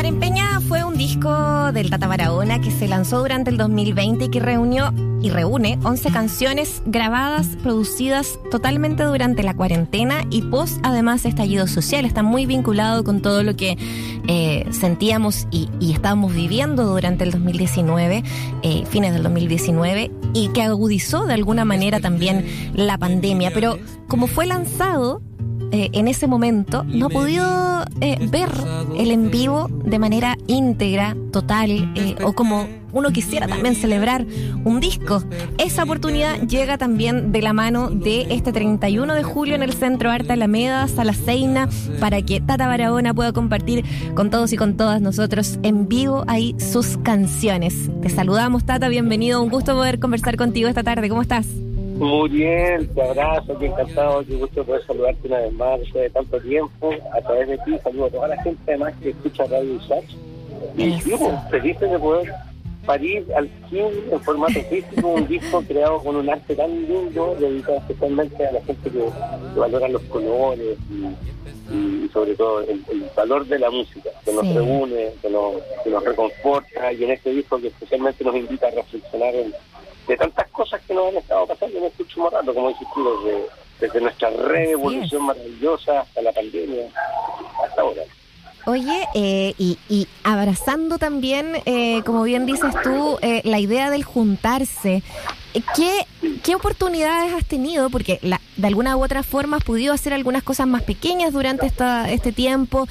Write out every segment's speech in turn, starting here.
Guarempeña fue un disco del Tata Barahona que se lanzó durante el 2020 y que reunió y reúne 11 canciones grabadas, producidas totalmente durante la cuarentena y post además estallido social. Está muy vinculado con todo lo que eh, sentíamos y, estábamos viviendo durante el 2019, eh, fines del 2019, y que agudizó de alguna manera también la pandemia. Pero como fue lanzado eh, en ese momento, no ha podido eh, ver el en vivo de manera íntegra, total, eh, o como uno quisiera también celebrar un disco. Esa oportunidad llega también de la mano de este 31 de julio en el Centro Arte Alameda, Sala Seina, para que Tata Barahona pueda compartir con todos y con todas nosotros en vivo ahí sus canciones. Te saludamos, Tata, bienvenido, un gusto poder conversar contigo esta tarde. ¿Cómo estás? Muy bien, te abrazo, qué encantado, qué gusto poder saludarte una vez más después de tanto tiempo, a través de ti, saludo a toda la gente además que escucha Radio Usach. Y sí, pues, feliz de poder parir al fin en formato físico un disco creado con un arte tan lindo, dedicado especialmente a la gente que, valora los colores y, sobre todo el, valor de la música, que nos reúne, que nos, que nos reconforta y en este disco que especialmente nos invita a reflexionar en de tantas cosas que nos han estado pasando en este último rato, como dices tú, desde, desde nuestra revolución maravillosa hasta la pandemia, hasta ahora. Oye, eh, y, y, abrazando también, eh, como bien dices tú, eh, la idea del juntarse. ¿Qué, ¿Qué oportunidades has tenido? Porque la, de alguna u otra forma has podido hacer algunas cosas más pequeñas durante esta, este tiempo,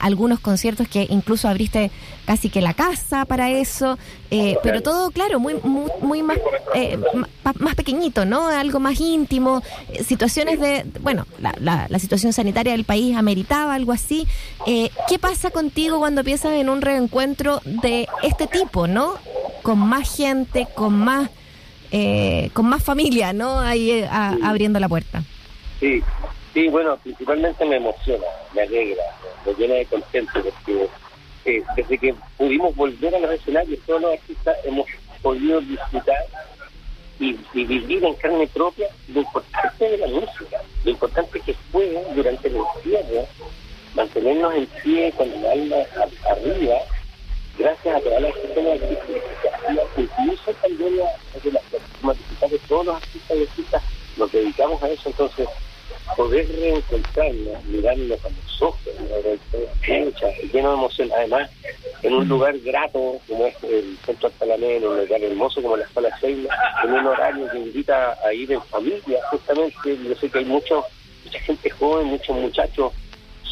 algunos conciertos que incluso abriste casi que la casa para eso, pero todo, claro, muy, muy, muy más, más pequeñito, ¿no? Algo más íntimo, situaciones de, bueno, la, la, la, situación sanitaria del país ameritaba algo así. ¿Qué pasa contigo cuando piensas en un reencuentro de este tipo, no? Con más gente, con más, eh, con más familia, ¿no? Ahí eh, abriendo la puerta. Sí, sí, bueno, principalmente me emociona, me alegra, me llena de contento porque eh, desde que pudimos volver a los escenarios, todos los artistas hemos podido disfrutar y, vivir en carne propia lo importante de la música, lo importante que fue durante el encierro mantenernos en pie con el alma arriba, gracias a todas las personas que incluso también las personas de todos los artistas y artistas nos dedicamos a eso, entonces poder reencontrarnos, mirarnos a los ojos, lleno de emoción, además en un lugar grato como es el Centro Altalameno, un lugar hermoso como la Escuela Seila, en un horario que invita a ir en familia, justamente, yo sé que hay mucho, mucha gente joven, muchos muchachos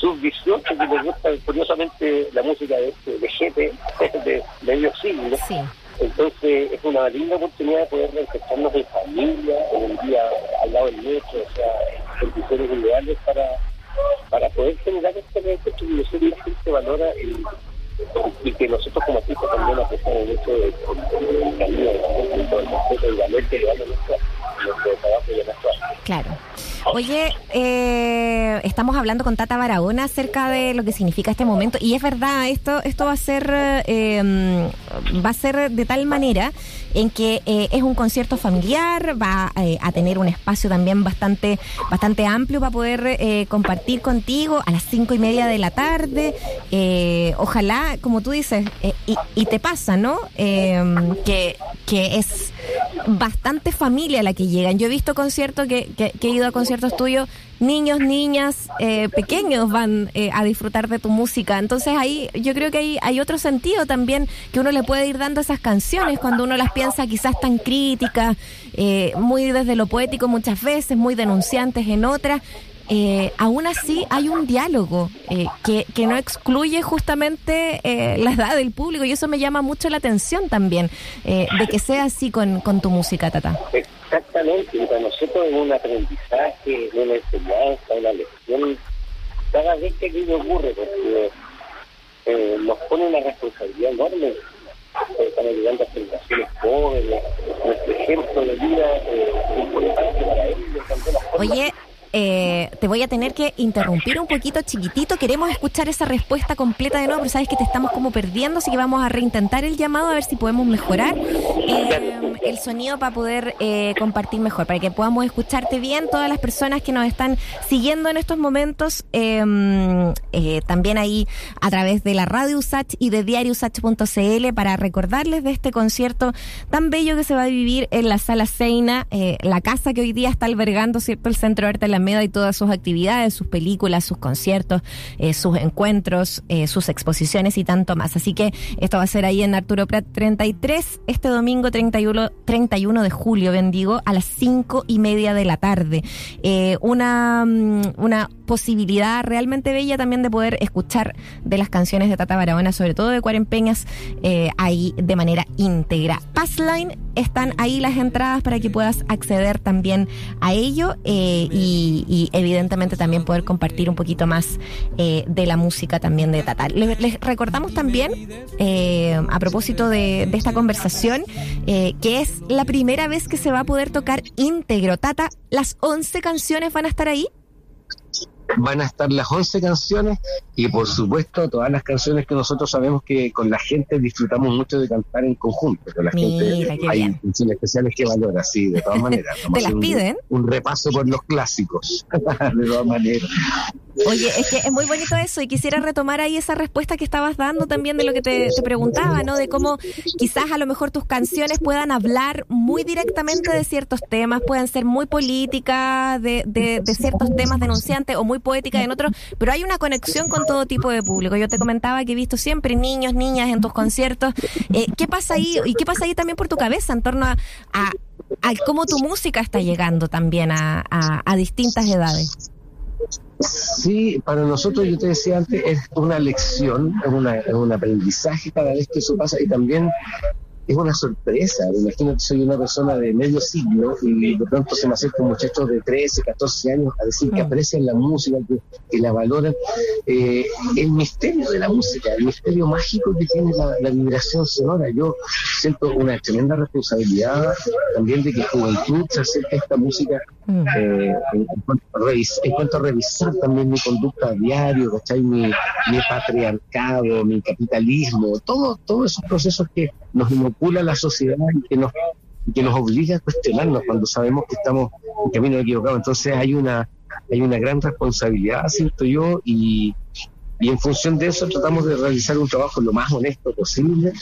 sub-18 que les gusta curiosamente la música de, de GT de medio siglo. Entonces es una linda oportunidad de poder reencontrarnos en familia, en un día al lado del metro, o sea, condiciones ideales para, para poder generar este reencuentro y que la gente valora el, y que nosotros como artistas también apreciamos mucho el, el, el, el, el valor que le damos nuestro, trabajo y a nuestro Claro. Oye, eh, estamos hablando con Tata Barahona acerca de lo que significa este momento y es verdad, esto esto va a ser eh, va a ser de tal manera en que eh, es un concierto familiar, va a tener un espacio también bastante bastante amplio para poder compartir contigo a las cinco y media de la tarde. ojalá, como tú dices, y, y, te pasa, ¿no? que que es bastante familia la que llegan. Yo he visto conciertos que, que, he ido a conciertos tuyos, niños, niñas, eh, pequeños van eh, a disfrutar de tu música. Entonces ahí yo creo que hay, hay otro sentido también que uno le puede ir dando a esas canciones cuando uno las piensa quizás tan críticas, eh, muy desde lo poético muchas veces, muy denunciantes en otras eh, aún así hay un diálogo eh, que, que, no excluye justamente eh, la edad del público y eso me llama mucho la atención también, eh, de que sea así con, con tu música, Tata. Exactamente, para nosotros es un aprendizaje, una enseñanza, una lección, cada vez que aquello ocurre, porque eh, nos pone una responsabilidad enorme están ayudando a generaciones jóvenes, nuestro ejemplo de vida eh, es importante para ellos. Oye, eh, te voy a tener que interrumpir un poquito chiquitito. Queremos escuchar esa respuesta completa de nuevo, pero sabes que te estamos como perdiendo, así que vamos a reintentar el llamado a ver si podemos mejorar eh, el sonido para poder eh, compartir mejor, para que podamos escucharte bien todas las personas que nos están siguiendo en estos momentos, em, también ahí a través de la radio USACH y de diariosach.cl para recordarles de este concierto tan bello que se va a vivir en la sala Seina, la casa que hoy día está albergando, ¿cierto? El Centro de Arte Alameda y todas sus actividades, sus películas, sus conciertos, eh, sus encuentros, eh, sus exposiciones y tanto más. Así que esto va a ser ahí en Arturo Prat 33, este domingo 31, 31 de julio, bendigo, a las cinco y media de la tarde. Eh, una, mm, una posibilidad realmente bella también de poder escuchar de las canciones de Tata Barahona, sobre todo de Cuarempeñas, ahí de manera íntegra. Passline, están ahí las entradas para que puedas acceder también a ello y, evidentemente también poder compartir un poquito más eh, de la música también de Tata. Les, recordamos también, eh, a propósito de, esta conversación, eh, que es la primera vez que se va a poder tocar íntegro. Tata, ¿las 11 canciones van a estar ahí? Van a estar las 11 canciones y por supuesto todas las canciones que nosotros sabemos que con la gente disfrutamos mucho de cantar en conjunto. Con la gente hay canciones especiales que valora, sí, de todas maneras. ¿Te las piden? Un, repaso por los clásicos, de todas maneras. Oye, es que es muy bonito eso y quisiera retomar ahí esa respuesta que estabas dando también de lo que te, preguntaba, ¿no? De cómo quizás a lo mejor tus canciones puedan hablar muy directamente de ciertos temas, puedan ser muy políticas, de, de, de ciertos temas denunciantes o muy poéticas en otros, pero hay una conexión con todo tipo de público. Yo te comentaba que he visto siempre niños, niñas en tus conciertos. Eh, ¿Qué pasa ahí? ¿Y qué pasa ahí también por tu cabeza en torno a, cómo tu música está llegando también a, a distintas edades? Sí, para nosotros, yo te decía antes, es una lección, es, una, es un aprendizaje cada vez que eso pasa y también es una sorpresa. Imagínate, soy una persona de medio siglo y de pronto se me acerca un muchacho de 13, 14 años a decir que mm. aprecian la música, que, la valoran. Eh, el misterio de la música, el misterio mágico que tiene la, vibración sonora. Yo siento una tremenda responsabilidad también de que juventud se acerque a esta música. Eh, en, cuanto a revisar también mi conducta a diario, ¿cachai? Mi, mi patriarcado, mi capitalismo, todo, todos esos procesos que nos inocula la sociedad y que nos, que nos obliga a cuestionarnos cuando sabemos que estamos en camino equivocado. Entonces hay una, hay una gran responsabilidad, siento yo, y, y en función de eso tratamos de realizar un trabajo lo más honesto posible,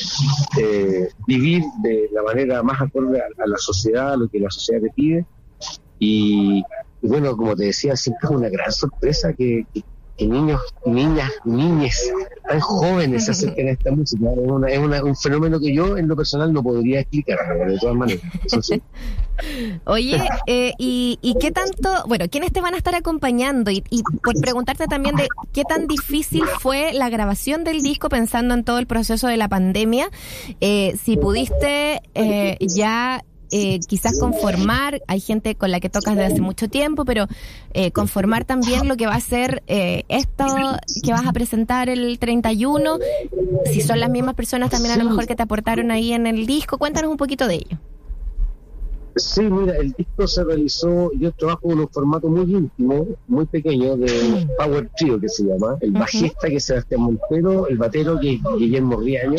eh, vivir de la manera más acorde a, la sociedad, a lo que la sociedad te pide. Y, bueno, como te decía, siempre es una gran sorpresa que, niños, niñas, niñes tan jóvenes se acerquen a esta música. Es, un fenómeno que yo en lo personal no podría explicar, de todas maneras. Oye, eh, y, y, qué tanto, bueno, ¿quiénes te van a estar acompañando? Y, y, por preguntarte también de qué tan difícil fue la grabación del disco pensando en todo el proceso de la pandemia, eh, si pudiste eh, ya eh, quizás conformar, hay gente con la que tocas desde hace mucho tiempo, pero eh, conformar también lo que va a ser eh, esto que vas a presentar el 31, si son las mismas personas también a lo mejor que te aportaron ahí en el disco, cuéntanos un poquito de ello. Sí, mira, el disco se realizó, yo trabajo en un formato muy íntimo, muy pequeño, de. Power Trio que se llama, el bajista que es Sebastián Montero, el batero que es Guillermo Riaño,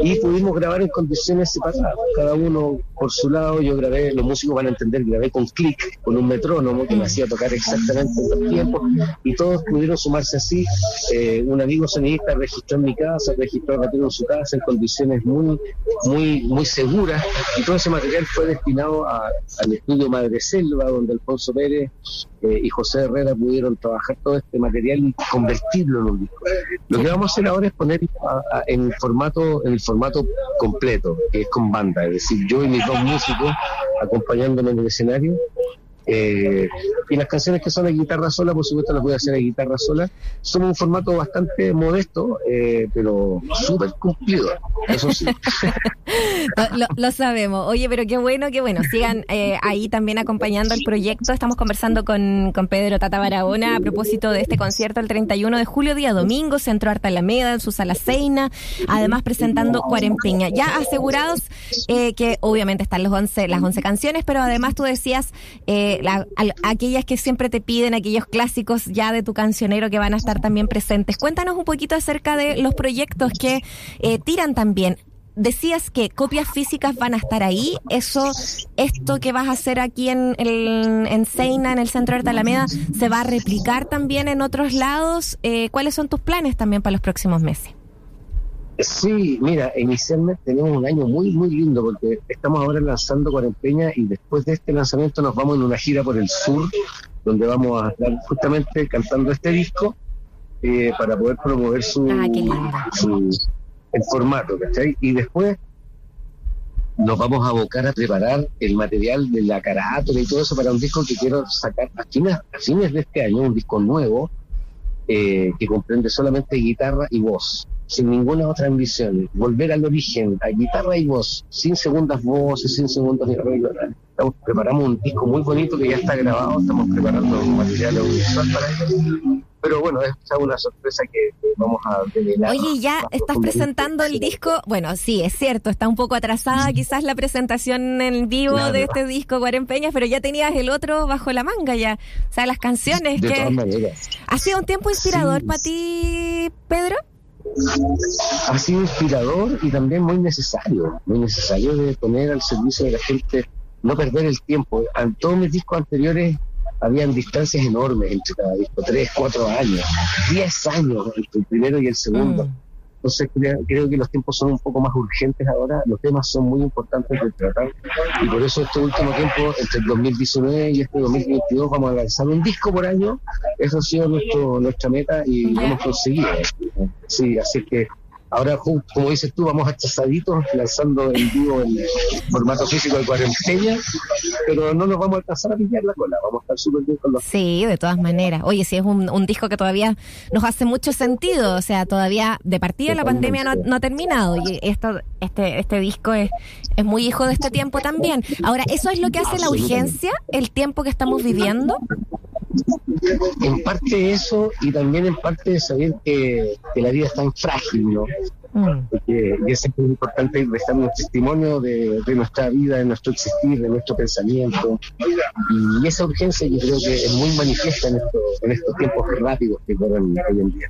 y pudimos grabar en condiciones separadas, cada uno por su lado, yo grabé, los músicos van a entender, grabé con clic, con un metrónomo que me hacía tocar exactamente en los tiempos, y todos pudieron sumarse así, eh, un amigo sonidista registró en mi casa, registró batero en su casa en condiciones muy, muy, muy seguras, y todo ese material fue destinado al estudio Madre Selva, donde Alfonso Pérez eh, y José Herrera pudieron trabajar todo este material y convertirlo en un disco. Lo que vamos a hacer ahora es poner en formato en el formato completo, que es con banda, es decir, yo y mis dos músicos acompañándome en el escenario eh, y las canciones que son de guitarra sola, por supuesto las voy a hacer de guitarra sola. Son un formato bastante modesto, eh, pero súper cumplido, eso sí. lo, sabemos. Oye, pero qué bueno, qué bueno. Sigan eh, ahí también acompañando el proyecto. Estamos conversando con, con Pedro Tata Barahona a propósito de este concierto el 31 de julio, día domingo, Centro Arte Alameda, en su sala Seina, además presentando Cuarempeña. Ya asegurados que obviamente están los 11, las 11 canciones, pero además tú decías... Eh, aquella aquellas que siempre te piden, aquellos clásicos ya de tu cancionero que van a estar también presentes. Cuéntanos un poquito acerca de los proyectos que eh, tiran también decías que copias físicas van a estar ahí. Eso, esto que vas a hacer aquí en, el, en Seina, en el centro de Alameda, se va a replicar también en otros lados. Eh, ¿Cuáles son tus planes también para los próximos meses? Sí, mira, inicialmente tenemos un año muy, muy lindo porque estamos ahora lanzando Cuarempeña y después de este lanzamiento nos vamos en una gira por el sur, donde vamos a estar justamente cantando este disco eh, para poder promover su, ah, su el formato, ¿cachai? Y después nos vamos a abocar a preparar el material de la carátula y todo eso para un disco que quiero sacar a fines, a fines de este año, un disco nuevo eh, que comprende solamente guitarra y voz sin ninguna otra ambición, volver al origen, a guitarra y voz, sin segundas voces, sin segundos de arreglo. preparamos un disco muy bonito que ya está grabado, estamos preparando material audiovisual para él. Pero bueno, es una sorpresa que vamos a revelar. Oye, ya estás presentando el disco. Bueno, sí, es cierto, está un poco atrasada quizás la presentación en vivo de este disco Guarempeñas, pero ya tenías el otro bajo la manga ya. O sea, las canciones que... ¿Ha sido un tiempo inspirador para ti, Pedro? ha sido inspirador y también muy necesario, muy necesario de poner al servicio de la gente, no perder el tiempo. En todos mis discos anteriores habían distancias enormes entre cada disco, tres, cuatro años, diez años entre el primero y el segundo. Mm. Entonces creo, que los tiempos son un poco más urgentes ahora, los temas son muy importantes de tratar y por eso este último tiempo, entre el 2019 y este 2022, vamos a lanzar un disco por año. Eso ha sido nuestro, nuestra meta y lo hemos conseguido. Sí, así que Ahora, como dices tú, vamos a chasaditos lanzando en vivo el formato físico de cuarentena, pero no nos vamos a alcanzar a pillar la cola, vamos a estar súper bien con los... Sí, de todas maneras. Oye, sí, es un, disco que todavía nos hace mucho sentido, o sea, todavía de partida la pandemia no, ha terminado y esto, este, este disco es, es muy hijo de este tiempo también. Ahora, ¿eso es lo que hace la urgencia, el tiempo que estamos viviendo? En parte eso y también en parte saber que, la vida es tan frágil, ¿no? Mm. y es muy importante dejar un testimonio de, nuestra vida, de nuestro existir, de nuestro pensamiento. Y esa urgencia yo creo que es muy manifiesta en, en estos tiempos rápidos que corren hoy en día.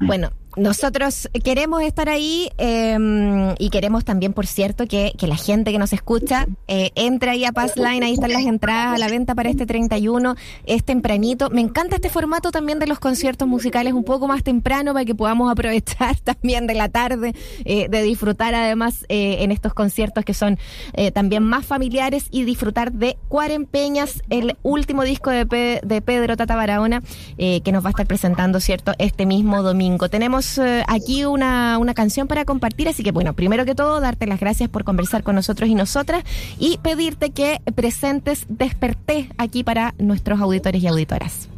Bueno, nosotros queremos estar ahí em, y queremos también, por cierto, que, la gente que nos escucha eh, entre ahí a Passline, ahí están las entradas a la venta para este 31, es tempranito. Me encanta este formato también de los conciertos musicales un poco más temprano para que podamos aprovechar también de la tarde, eh, de disfrutar además eh, en estos conciertos que son eh, también más familiares y disfrutar de Cuarempeñas, el último disco de, de Pedro Tata Barahona, que nos va a estar presentando, ¿cierto?, este mismo domingo. Tenemos eh, aquí una, una canción para compartir, así que bueno, primero que todo, darte las gracias por conversar con nosotros y nosotras y pedirte que presentes Desperté aquí para nuestros auditores y auditoras.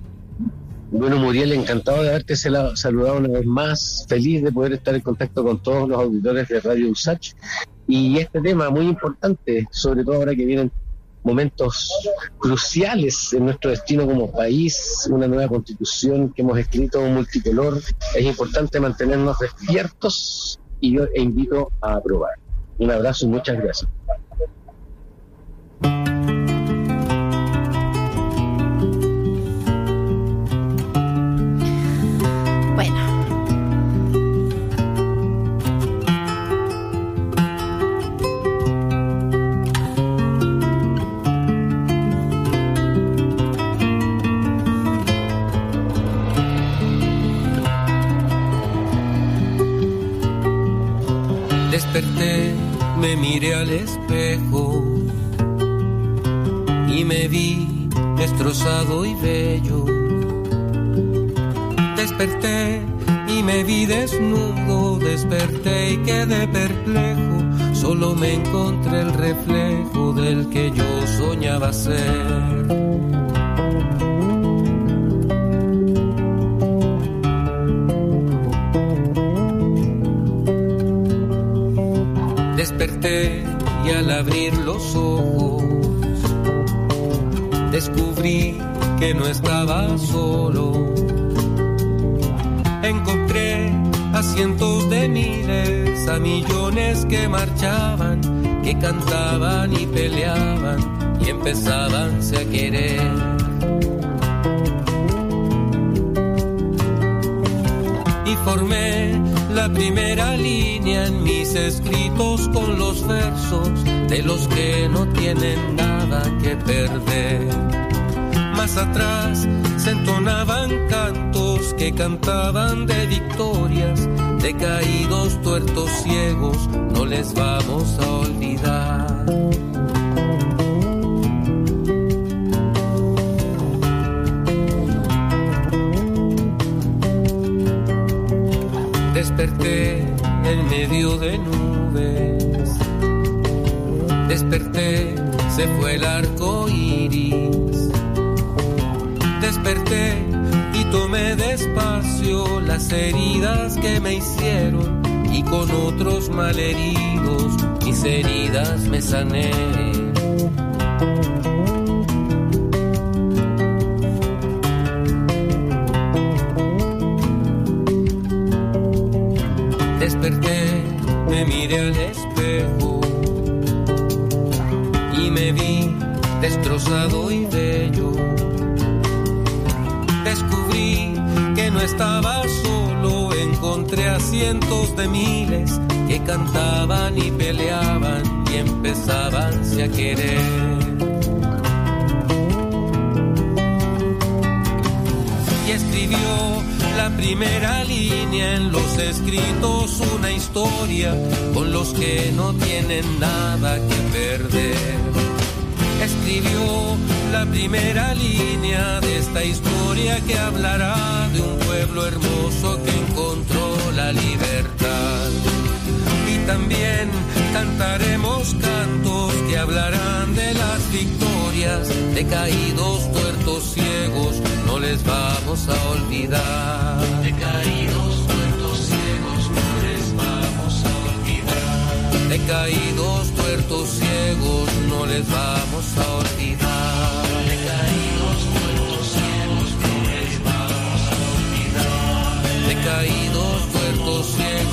Bueno, Muriel, encantado de haberte saludado una vez más, feliz de poder estar en contacto con todos los auditores de Radio USACH. Y este tema muy importante, sobre todo ahora que vienen momentos cruciales en nuestro destino como país, una nueva constitución que hemos escrito multicolor. Es importante mantenernos despiertos y yo invito a aprobar. Un abrazo y muchas gracias. Y me vi destrozado y bello. Desperté y me vi desnudo, desperté y quedé perplejo, solo me encontré el reflejo del que yo soñaba ser. Desperté y al abrir los ojos descubrí que no estaba solo. Encontré a cientos de miles, a millones que marchaban, que cantaban y peleaban y empezabanse a querer. Y formé la primera línea en mis escritos con los versos de los que no tienen nada nada que perder. Más atrás se entonaban cantos que cantaban de victorias, de caídos, tuertos, ciegos, no les vamos a olvidar. Desperté en medio de nubes. Desperté, se fue el arco iris. Desperté y tomé despacio las heridas que me hicieron y con otros malheridos mis heridas me sané. Desperté, me miré al espejo destrozado y bello. Descubrí que no estaba solo, encontré a cientos de miles que cantaban y peleaban y empezaban a querer. y escribió la primera línea en los escritos, una historia con los que no tienen nada que perder. Escribió la primera línea de esta historia que hablará de un pueblo hermoso que encontró la libertad. Y también cantaremos cantos que hablarán de las victorias de caídos, tuertos, ciegos, no les vamos a olvidar. De caídos, olvidar. De caídos, tuertos, ciegos, no les vamos a olvidar. De caídos, tuertos, ciegos, no les vamos a olvidar. De caídos, tuertos, ciegos,